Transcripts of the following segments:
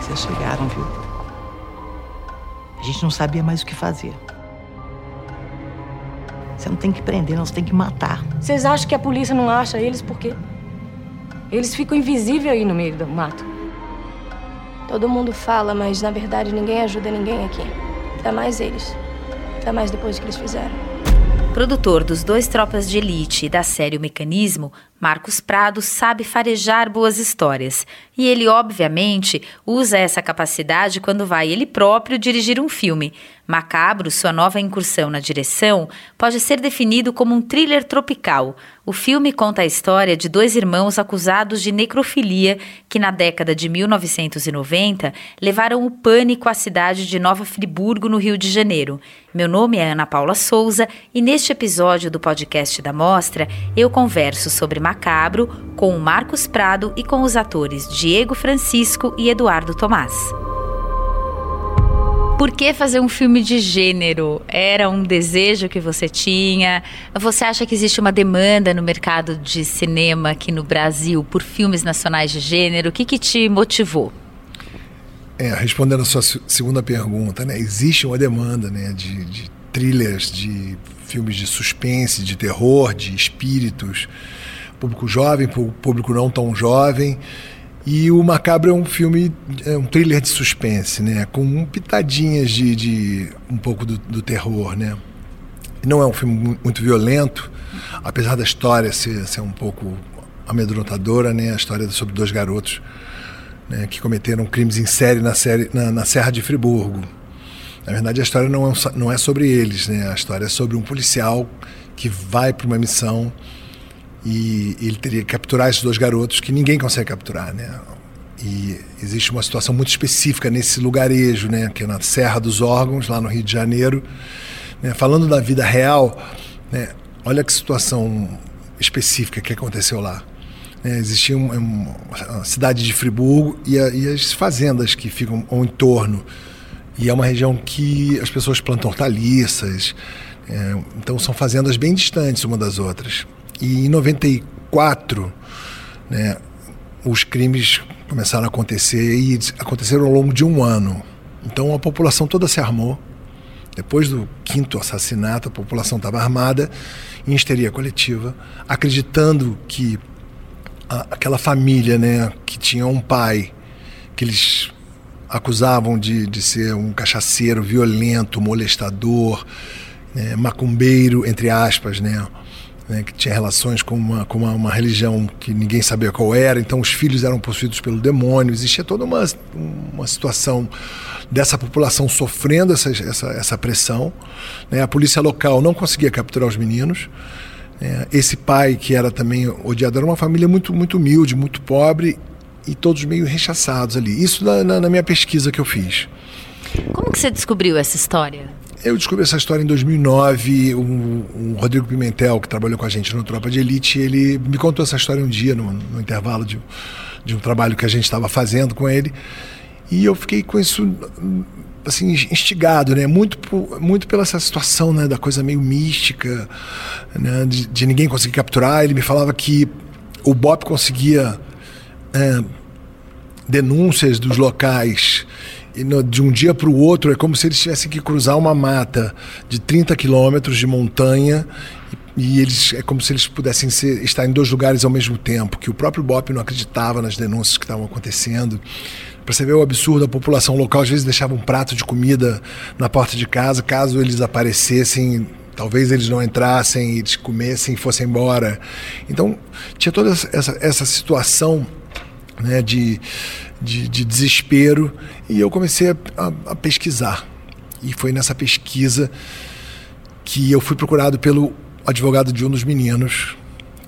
que vocês chegaram, viu? A gente não sabia mais o que fazer. Você não tem que prender, não, você tem que matar. Vocês acham que a polícia não acha eles por quê? Eles ficam invisíveis aí no meio do mato. Todo mundo fala, mas na verdade ninguém ajuda ninguém aqui. Ainda mais eles. Ainda mais depois do que eles fizeram. Produtor dos dois Tropas de Elite e da série O Mecanismo, Marcos Prado sabe farejar boas histórias. E ele, obviamente, usa essa capacidade quando vai ele próprio dirigir um filme. Macabro, sua nova incursão na direção, pode ser definido como um thriller tropical. O filme conta a história de dois irmãos acusados de necrofilia que, na década de 1990, levaram o pânico à cidade de Nova Friburgo, no Rio de Janeiro. Meu nome é Ana Paula Souza e neste episódio do podcast da Mostra eu converso sobre Macabro com o Marcos Prado e com os atores Diego Francisco e Eduardo Tomás. Por que fazer um filme de gênero? Era um desejo que você tinha? Você acha que existe uma demanda no mercado de cinema aqui no Brasil por filmes nacionais de gênero? O que, que te motivou? É, respondendo a sua segunda pergunta, né, existe uma demanda né, de, de thrillers, de filmes de suspense, de terror, de espíritos, público jovem, público não tão jovem. E o Macabro é um filme, é um thriller de suspense, né? Com pitadinhas de, de um pouco do, do, terror, né? Não é um filme muito violento, apesar da história ser, ser um pouco amedrontadora, né? A história sobre dois garotos né, que cometeram crimes em série na, série na, na Serra de Friburgo. Na verdade, a história não é, não é sobre eles, né? A história é sobre um policial que vai para uma missão e ele teria que capturar esses dois garotos que ninguém consegue capturar, né? E existe uma situação muito específica nesse lugarejo, né? Que é na Serra dos Órgãos, lá no Rio de Janeiro. Né? Falando da vida real, né? olha que situação específica que aconteceu lá. É, existia um, um, a cidade de Friburgo e, a, e, as fazendas que ficam ao entorno. E é uma região que as pessoas plantam hortaliças, é, então são fazendas bem distantes uma das outras. E em 94, né, os crimes começaram a acontecer e aconteceram ao longo de um ano. Então a população toda se armou. Depois do quinto assassinato, a população estava armada em histeria coletiva, acreditando que a, aquela família, né, que tinha um pai que eles acusavam de, de ser um cachaceiro violento, molestador, né, macumbeiro, entre aspas, né, né, que tinha relações com, uma, com uma, uma, religião que ninguém sabia qual era, então os filhos eram possuídos pelo demônio. Existia toda uma, uma situação dessa população sofrendo essa, essa, essa pressão. Né? A polícia local não conseguia capturar os meninos. É, esse pai, que era também odiado, era uma família muito, muito humilde, muito pobre e todos meio rechaçados ali. Isso na, na, na minha pesquisa que eu fiz. Como que você descobriu essa história? Eu descobri essa história em 2009. O, o, Rodrigo Pimentel, que trabalhou com a gente no Tropa de Elite, ele me contou essa história um dia, no, no intervalo de, de um trabalho que a gente estava fazendo com ele. E eu fiquei com isso assim instigado, né? Muito muito pela essa situação, né? Da coisa meio mística, né? De, de ninguém conseguir capturar. Ele me falava que o Bop conseguia é, denúncias dos locais de um dia para o outro é como se eles tivessem que cruzar uma mata de 30 quilômetros de montanha e, eles é como se eles pudessem ser, estar em dois lugares ao mesmo tempo, que o próprio Bop não acreditava nas denúncias que estavam acontecendo. Para você ver o absurdo, a população local às vezes deixava um prato de comida na porta de casa, caso eles aparecessem, talvez eles não entrassem, eles comessem e fossem embora. Então tinha toda essa, essa situação né, de de, de desespero e eu comecei a, a, a pesquisar. E foi nessa pesquisa que eu fui procurado pelo advogado de um dos meninos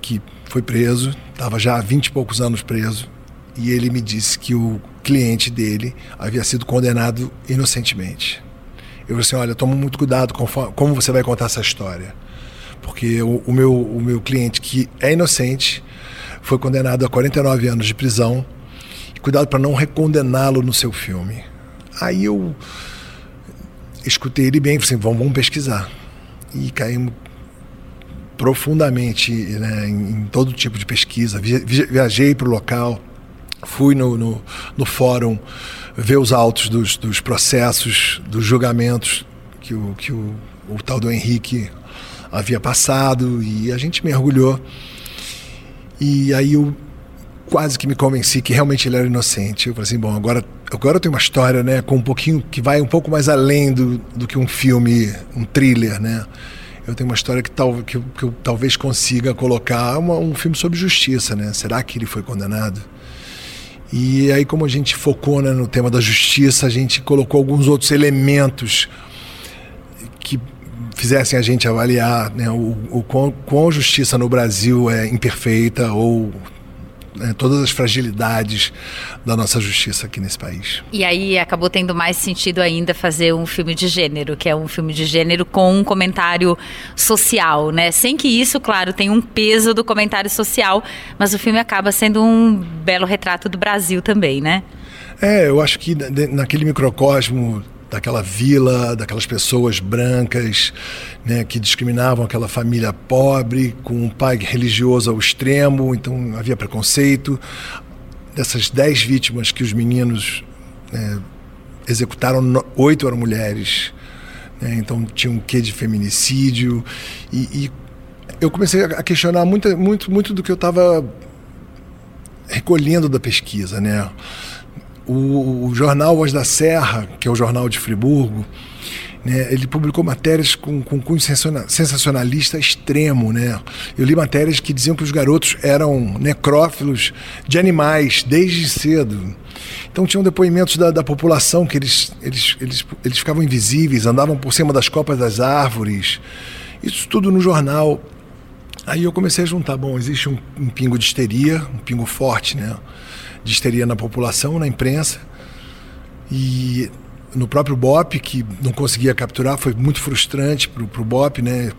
que foi preso, estava já há vinte e poucos anos preso, e ele me disse que o cliente dele havia sido condenado inocentemente. Eu falei assim: olha, toma muito cuidado com como você vai contar essa história. Porque o, o, meu, o meu cliente, que é inocente, foi condenado a 49 anos de prisão cuidado para não recondená-lo no seu filme. Aí eu escutei ele bem, falei assim, vamos, vamos pesquisar. E caímos profundamente né, em, todo tipo de pesquisa. Viajei para o local, fui no, no, no fórum ver os autos dos, dos, processos, dos julgamentos que o, que o, o tal do Henrique havia passado e a gente mergulhou. E aí eu quase que me convenci que realmente ele era inocente. Eu falei assim, bom, agora, agora eu tenho uma história, né, com um pouquinho que vai um pouco mais além do, do que um filme, um thriller, né? Eu tenho uma história que, tal, que, que eu talvez consiga colocar uma, um filme sobre justiça, né? Será que ele foi condenado? E aí, como a gente focou né, no tema da justiça, a gente colocou alguns outros elementos que fizessem a gente avaliar né, o, o quão, quão justiça no Brasil é imperfeita ou né, todas as fragilidades da nossa justiça aqui nesse país. E aí acabou tendo mais sentido ainda fazer um filme de gênero, que é um filme de gênero com um comentário social, né? Sem que isso, claro, tenha um peso do comentário social, mas o filme acaba sendo um belo retrato do Brasil também, né? É, eu acho que naquele microcosmo daquela vila, daquelas pessoas brancas né, que discriminavam aquela família pobre, com um pai religioso ao extremo, então havia preconceito. Dessas dez vítimas que os meninos né, executaram, oito eram mulheres. Né, então tinha um quê de feminicídio. E, e eu comecei a questionar muito, muito, muito do que eu estava recolhendo da pesquisa, né? O, o, jornal Voz da Serra, que é o jornal de Friburgo, né, ele publicou matérias com, com cunho sensacionalista extremo. Né? Eu li matérias que diziam que os garotos eram necrófilos de animais desde cedo. Então tinham depoimentos da, da população que eles, eles, eles, eles ficavam invisíveis, andavam por cima das copas das árvores. Isso tudo no jornal. Aí eu comecei a juntar, bom, existe um, um pingo de histeria, um pingo forte, né? De histeria na população, na imprensa. E no próprio BOP, que não conseguia capturar, foi muito frustrante para o BOP. Né?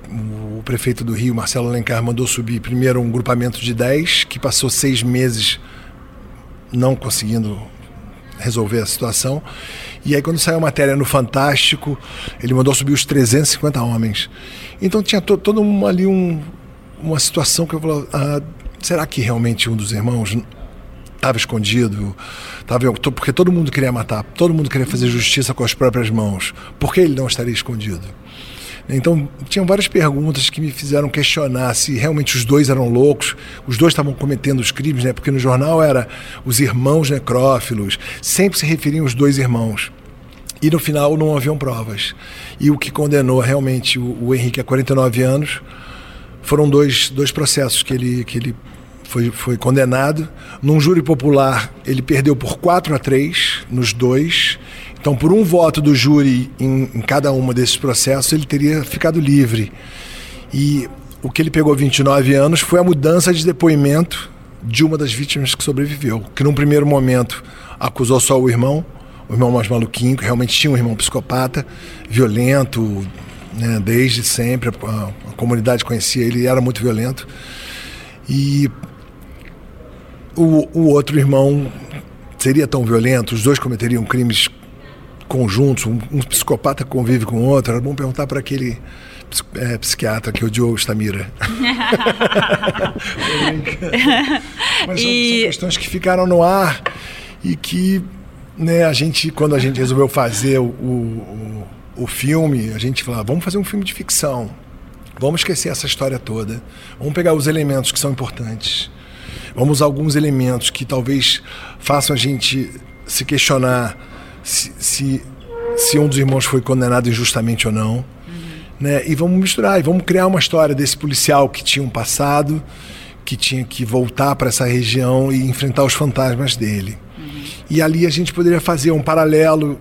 O prefeito do Rio, Marcelo Alencar, mandou subir primeiro um grupamento de 10, que passou seis meses não conseguindo resolver a situação. E aí, quando saiu a matéria no Fantástico, ele mandou subir os 350 homens. Então tinha to, todo um, ali um, uma situação que eu falava: ah, será que realmente um dos irmãos estava escondido, tava, porque todo mundo queria matar, todo mundo queria fazer justiça com as próprias mãos. Por que ele não estaria escondido? Então, tinham várias perguntas que me fizeram questionar se realmente os dois eram loucos, os dois estavam cometendo os crimes, né? Porque no jornal era os irmãos necrófilos, sempre se referiam os dois irmãos. E no final não haviam provas. E o que condenou realmente o, o Henrique a 49 anos foram dois, dois processos que ele, que ele foi, foi condenado. Num júri popular, ele perdeu por 4 a 3 nos dois. Então, por um voto do júri em, em cada uma desses processos, ele teria ficado livre. E o que ele pegou 29 anos foi a mudança de depoimento de uma das vítimas que sobreviveu, que num primeiro momento acusou só o irmão, o irmão mais maluquinho, que realmente tinha um irmão psicopata, violento, né, desde sempre, a, a comunidade conhecia ele, era muito violento. E o, o outro irmão seria tão violento, os dois cometeriam crimes conjuntos, um, um psicopata convive com o outro, era bom perguntar para aquele é, psiquiatra que odiou o Stamira. Mas são, e... são, questões que ficaram no ar e que né, a gente, quando a gente resolveu fazer o, o, o filme, a gente falou, ah, vamos fazer um filme de ficção. Vamos esquecer essa história toda. Vamos pegar os elementos que são importantes Vamos usar alguns elementos que talvez façam a gente se questionar se, se, se um dos irmãos foi condenado injustamente ou não. Né? E vamos misturar, e vamos criar uma história desse policial que tinha um passado, que tinha que voltar para essa região e enfrentar os fantasmas dele. Uhum. E ali a gente poderia fazer um paralelo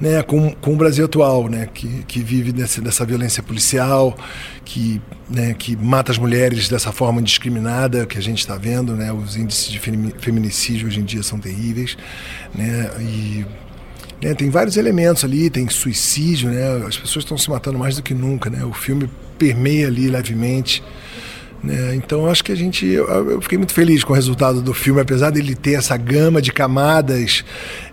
né, com, com o Brasil atual, né, que, que vive dessa, dessa violência policial, que, né, que mata as mulheres dessa forma indiscriminada que a gente está vendo, né, os índices de feminicídio hoje em dia são terríveis, né, e né, tem vários elementos ali, tem suicídio, né, as pessoas estão se matando mais do que nunca, né, o filme permeia ali levemente né? Então acho que a gente. Eu, eu, fiquei muito feliz com o resultado do filme, apesar dele ter essa gama de camadas.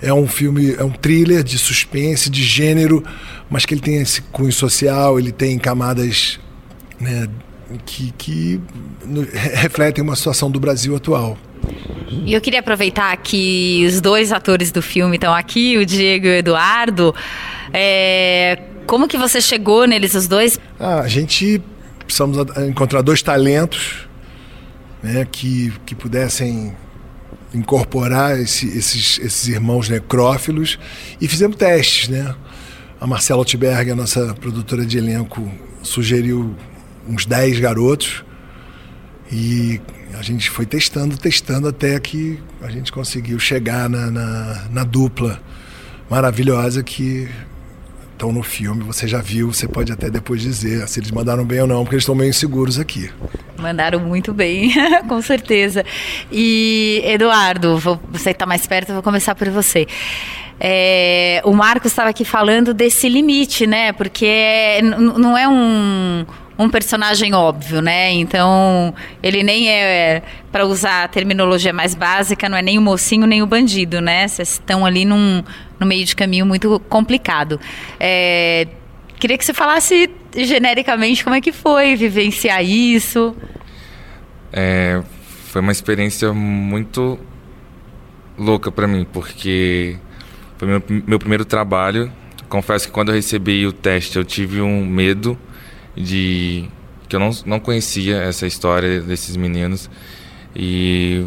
É um filme, é um thriller de suspense, de gênero, mas que ele tem esse cunho social, ele tem camadas né, que, que refletem uma situação do Brasil atual. E eu queria aproveitar que os dois atores do filme estão aqui, o Diego e o Eduardo. É, como que você chegou neles, os dois? Ah, a gente precisamos encontrar dois talentos né, que, que pudessem incorporar esse, esses, esses irmãos necrófilos e fizemos testes, né? A Marcela Altberg, a nossa produtora de elenco, sugeriu uns 10 garotos e a gente foi testando, testando até que a gente conseguiu chegar na, na, na dupla maravilhosa que estão no filme. Você já viu, você pode até depois dizer se eles mandaram bem ou não, porque eles estão meio inseguros aqui. Mandaram muito bem, com certeza. E, Eduardo, vou, você está mais perto, vou começar por você. É, o Marcos estava aqui falando desse limite, né? Porque é, não é um, um personagem óbvio, né? Então, ele nem é, é para usar a terminologia mais básica, não é nem o mocinho nem o bandido, né? Vocês estão ali num, no meio de caminho muito complicado. É, queria que você falasse genericamente como é que foi vivenciar isso. É, foi uma experiência muito louca para mim, porque foi meu, meu primeiro trabalho. Confesso que quando eu recebi o teste eu tive um medo de que eu não, não conhecia essa história desses meninos e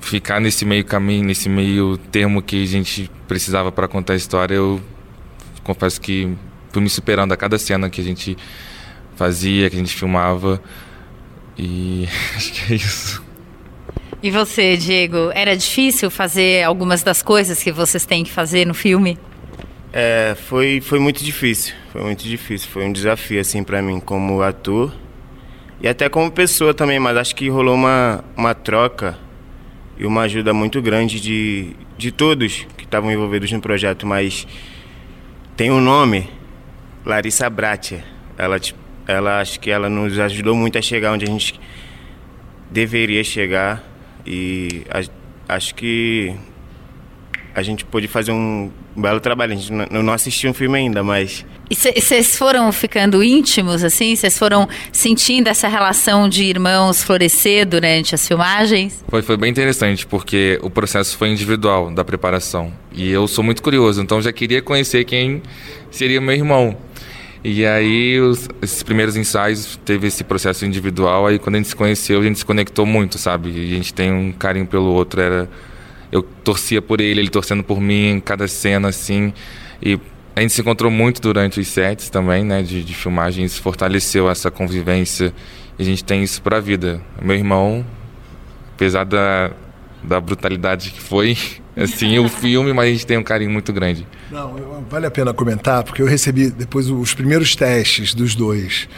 ficar nesse meio caminho, nesse meio termo que a gente precisava para contar a história, eu confesso que fui me superando a cada cena que a gente fazia, que a gente filmava e acho que é isso. E você, Diego, era difícil fazer algumas das coisas que vocês têm que fazer no filme? É, foi, foi muito difícil, foi muito difícil, foi um desafio assim para mim como ator e até como pessoa também, mas acho que rolou uma, uma troca e uma ajuda muito grande de, de todos que estavam envolvidos no projeto, mas tem um nome, Larissa Bratia. Ela, ela acho que ela nos ajudou muito a chegar onde a gente deveria chegar e a, acho que a gente pôde fazer um belo trabalho. A gente não, não assistiu um filme ainda, mas. E vocês foram ficando íntimos, assim? Vocês foram sentindo essa relação de irmãos florescer durante as filmagens? Foi, foi bem interessante, porque o processo foi individual da preparação. E eu sou muito curioso, então já queria conhecer quem seria meu irmão. E aí, os, esses primeiros ensaios teve esse processo individual. Aí, quando a gente se conheceu, a gente se conectou muito, sabe? E a gente tem um carinho pelo outro. Era eu torcia por ele, ele torcendo por mim em cada cena, assim. E a gente se encontrou muito durante os sets também, né, de, de filmagem. Isso fortaleceu essa convivência. E a gente tem isso pra vida. Meu irmão, apesar da, da brutalidade que foi, assim, o filme, mas a gente tem um carinho muito grande. Não, vale a pena comentar, porque eu recebi depois os primeiros testes dos dois.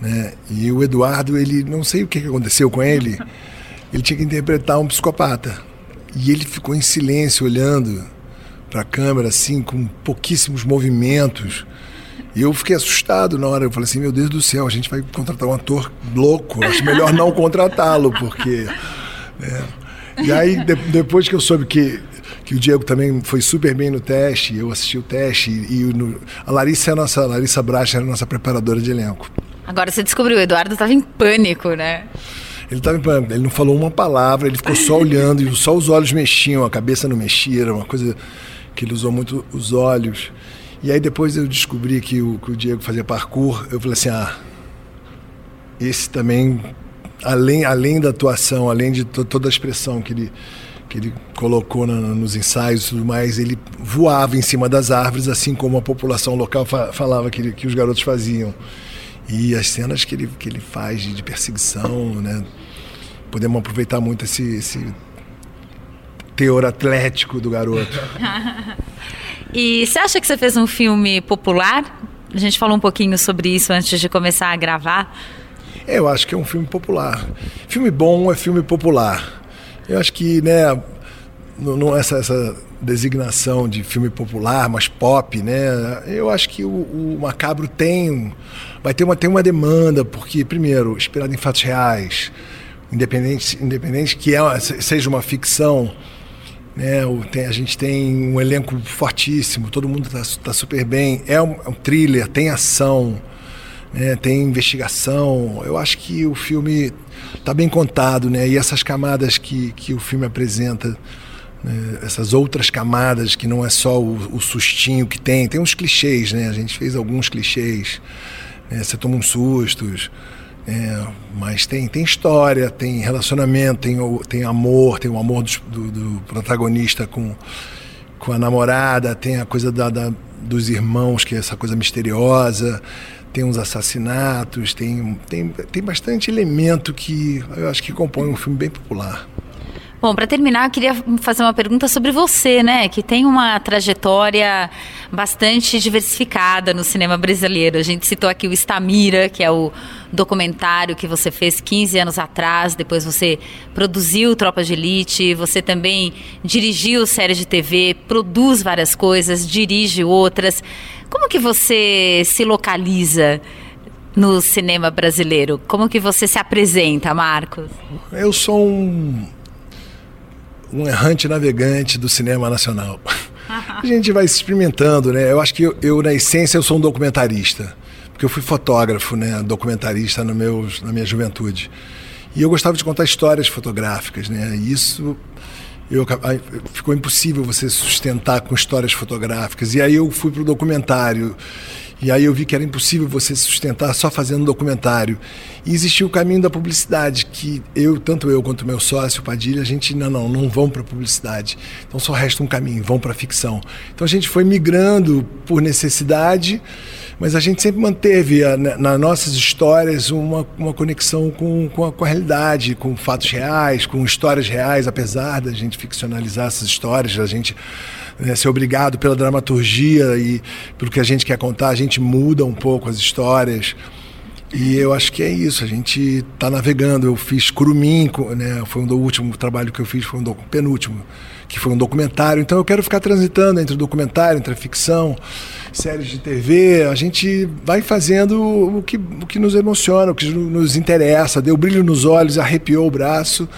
Né? E o Eduardo, ele não sei o que aconteceu com ele, ele tinha que interpretar um psicopata. E ele ficou em silêncio olhando para a câmera assim com pouquíssimos movimentos. E eu fiquei assustado na hora. Eu falei assim: meu Deus do céu, a gente vai contratar um ator louco. Acho melhor não contratá-lo, porque. É. E aí, de, depois que eu soube que, que o Diego também foi super bem no teste, eu assisti o teste, e, e no, a Larissa, é a nossa, a Larissa Bracha era a nossa preparadora de elenco. Agora você descobriu, o Eduardo estava em pânico, né? Ele, tava, ele não falou uma palavra, ele ficou só olhando, e só os olhos mexiam, a cabeça não mexia, era uma coisa que ele usou muito os olhos. E aí depois eu descobri que o, que o Diego fazia parkour, eu falei assim, ah, esse também, além, além da atuação, além de to, toda a expressão que ele, que ele colocou na, nos ensaios e tudo mais, ele voava em cima das árvores, assim como a população local fa, falava que, ele, que os garotos faziam. E as cenas que ele, que ele faz de, de perseguição, né? Podemos aproveitar muito esse, esse teor atlético do garoto. e você acha que você fez um filme popular? A gente falou um pouquinho sobre isso antes de começar a gravar. É, eu acho que é um filme popular. Filme bom é filme popular. Eu acho que, né, não essa, essa designação de filme popular, mas pop, né? Eu acho que o, o Macabro tem vai ter uma tem uma demanda porque primeiro inspirado em fatos reais, independente independente que é, seja uma ficção, né? Tem, a gente tem um elenco fortíssimo, todo mundo está tá super bem, é um, é um thriller, tem ação, né? tem investigação. Eu acho que o filme está bem contado, né? E essas camadas que, que o filme apresenta, né? essas outras camadas que não é só o, o, sustinho que tem, tem uns clichês, né? A gente fez alguns clichês, né? você toma uns sustos. É, mas tem, tem história, tem relacionamento, tem, tem amor, tem o amor do, do, protagonista com, com a namorada, tem a coisa da, da, dos irmãos, que é essa coisa misteriosa, tem uns assassinatos, tem, tem, tem bastante elemento que eu acho que compõe um filme bem popular. Bom, para terminar, eu queria fazer uma pergunta sobre você, né? Que tem uma trajetória bastante diversificada no cinema brasileiro. A gente citou aqui o Estamira, que é o documentário que você fez 15 anos atrás. Depois você produziu Tropa de Elite. Você também dirigiu séries de TV, produz várias coisas, dirige outras. Como que você se localiza? no cinema brasileiro? Como que você se apresenta, Marcos? Eu sou um um errante navegante do cinema nacional. A gente vai se experimentando, né? Eu acho que eu, eu, na essência, eu sou um documentarista. Porque eu fui fotógrafo, né? Documentarista no meus, na minha juventude. E eu gostava de contar histórias fotográficas, né? E isso eu, ficou impossível você sustentar com histórias fotográficas. E aí eu fui para o documentário. E aí eu vi que era impossível você sustentar só fazendo documentário. E existia o caminho da publicidade, que eu, tanto eu quanto meu sócio, Padilha, a gente, não, não, não vão para publicidade. Então só resta um caminho, vão para ficção. Então a gente foi migrando por necessidade, mas a gente sempre manteve a, nas nossas histórias uma, uma conexão com, com a, com, a, realidade, com fatos reais, com histórias reais, apesar da gente ficcionalizar essas histórias, a gente né, ser obrigado pela dramaturgia e pelo que a gente quer contar, a gente muda um pouco as histórias. E eu acho que é isso, a gente está navegando. Eu fiz Curumim, né, foi um do último trabalho que eu fiz, foi um do, penúltimo, que foi um documentário. Então eu quero ficar transitando entre o documentário, entre a ficção, séries de TV. A gente vai fazendo o que, o que nos emociona, o que nos interessa. Deu brilho nos olhos, arrepiou o braço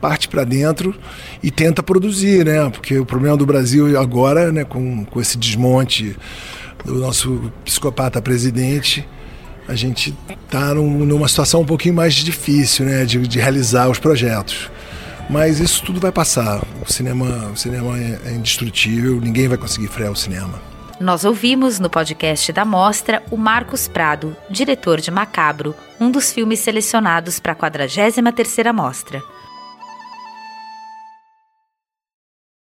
parte para dentro e tenta produzir, né? Porque o problema do Brasil agora, né, com, com esse desmonte do nosso psicopata presidente, a gente está num, numa situação um pouquinho mais difícil, né, de, de, realizar os projetos. Mas isso tudo vai passar. O cinema, o cinema é, é indestrutível, ninguém vai conseguir frear o cinema. Nós ouvimos no podcast da Mostra o Marcos Prado, diretor de Macabro, um dos filmes selecionados para a 43ª Mostra.